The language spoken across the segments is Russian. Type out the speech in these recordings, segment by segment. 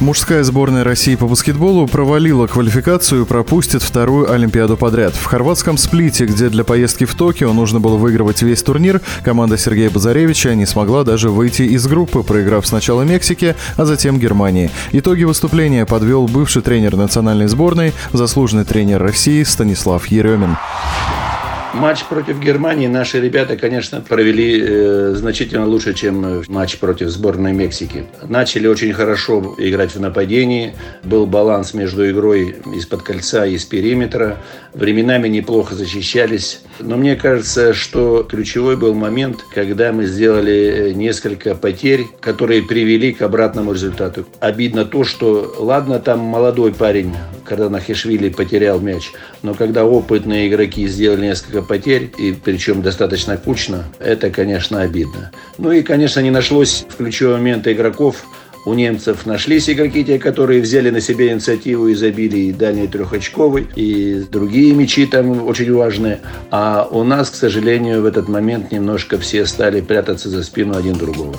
Мужская сборная России по баскетболу провалила квалификацию и пропустит вторую Олимпиаду подряд. В хорватском сплите, где для поездки в Токио нужно было выигрывать весь турнир, команда Сергея Базаревича не смогла даже выйти из группы, проиграв сначала Мексике, а затем Германии. Итоги выступления подвел бывший тренер национальной сборной, заслуженный тренер России Станислав Еремин. Матч против Германии наши ребята, конечно, провели э, значительно лучше, чем матч против сборной Мексики. Начали очень хорошо играть в нападении. Был баланс между игрой из-под кольца и из периметра. Временами неплохо защищались. Но мне кажется, что ключевой был момент, когда мы сделали несколько потерь, которые привели к обратному результату. Обидно то, что, ладно, там молодой парень, когда Нахишвили потерял мяч, но когда опытные игроки сделали несколько потерь, и причем достаточно кучно, это, конечно, обидно. Ну и, конечно, не нашлось в ключевой момент игроков, у немцев нашлись игроки, те, которые взяли на себя инициативу и забили и дальний трехочковый, и другие мячи там очень важные. А у нас, к сожалению, в этот момент немножко все стали прятаться за спину один другого.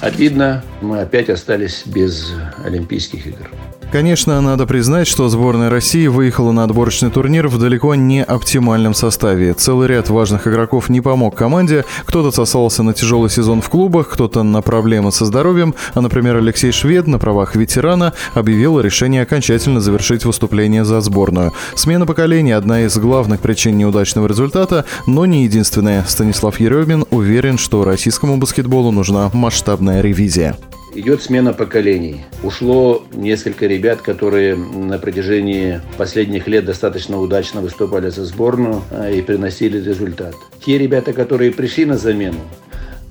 Обидно, мы опять остались без Олимпийских игр. Конечно, надо признать, что сборная России выехала на отборочный турнир в далеко не оптимальном составе. Целый ряд важных игроков не помог команде. Кто-то сосался на тяжелый сезон в клубах, кто-то на проблемы со здоровьем, а, например, Алексей Швед на правах ветерана объявил решение окончательно завершить выступление за сборную. Смена поколения – одна из главных причин неудачного результата, но не единственная. Станислав Еремин уверен, что российскому баскетболу нужна масштабная ревизия идет смена поколений. Ушло несколько ребят, которые на протяжении последних лет достаточно удачно выступали за сборную а, и приносили результат. Те ребята, которые пришли на замену,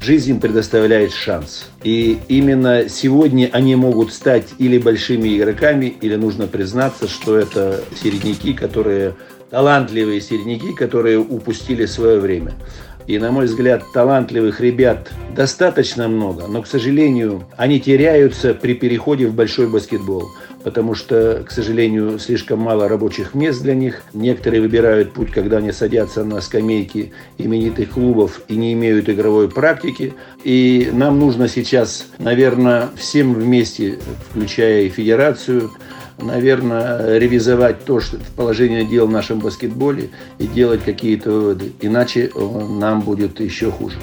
жизнь им предоставляет шанс. И именно сегодня они могут стать или большими игроками, или нужно признаться, что это середняки, которые талантливые середняки, которые упустили свое время. И, на мой взгляд, талантливых ребят достаточно много, но, к сожалению, они теряются при переходе в большой баскетбол, потому что, к сожалению, слишком мало рабочих мест для них. Некоторые выбирают путь, когда они садятся на скамейки именитых клубов и не имеют игровой практики. И нам нужно сейчас, наверное, всем вместе, включая и федерацию, наверное, ревизовать то, что положение дел в нашем баскетболе и делать какие-то выводы. Иначе э, нам будет еще хуже.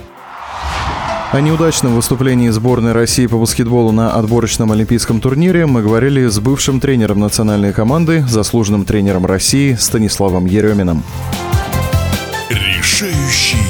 О неудачном выступлении сборной России по баскетболу на отборочном олимпийском турнире мы говорили с бывшим тренером национальной команды, заслуженным тренером России Станиславом Ереминым. Решающий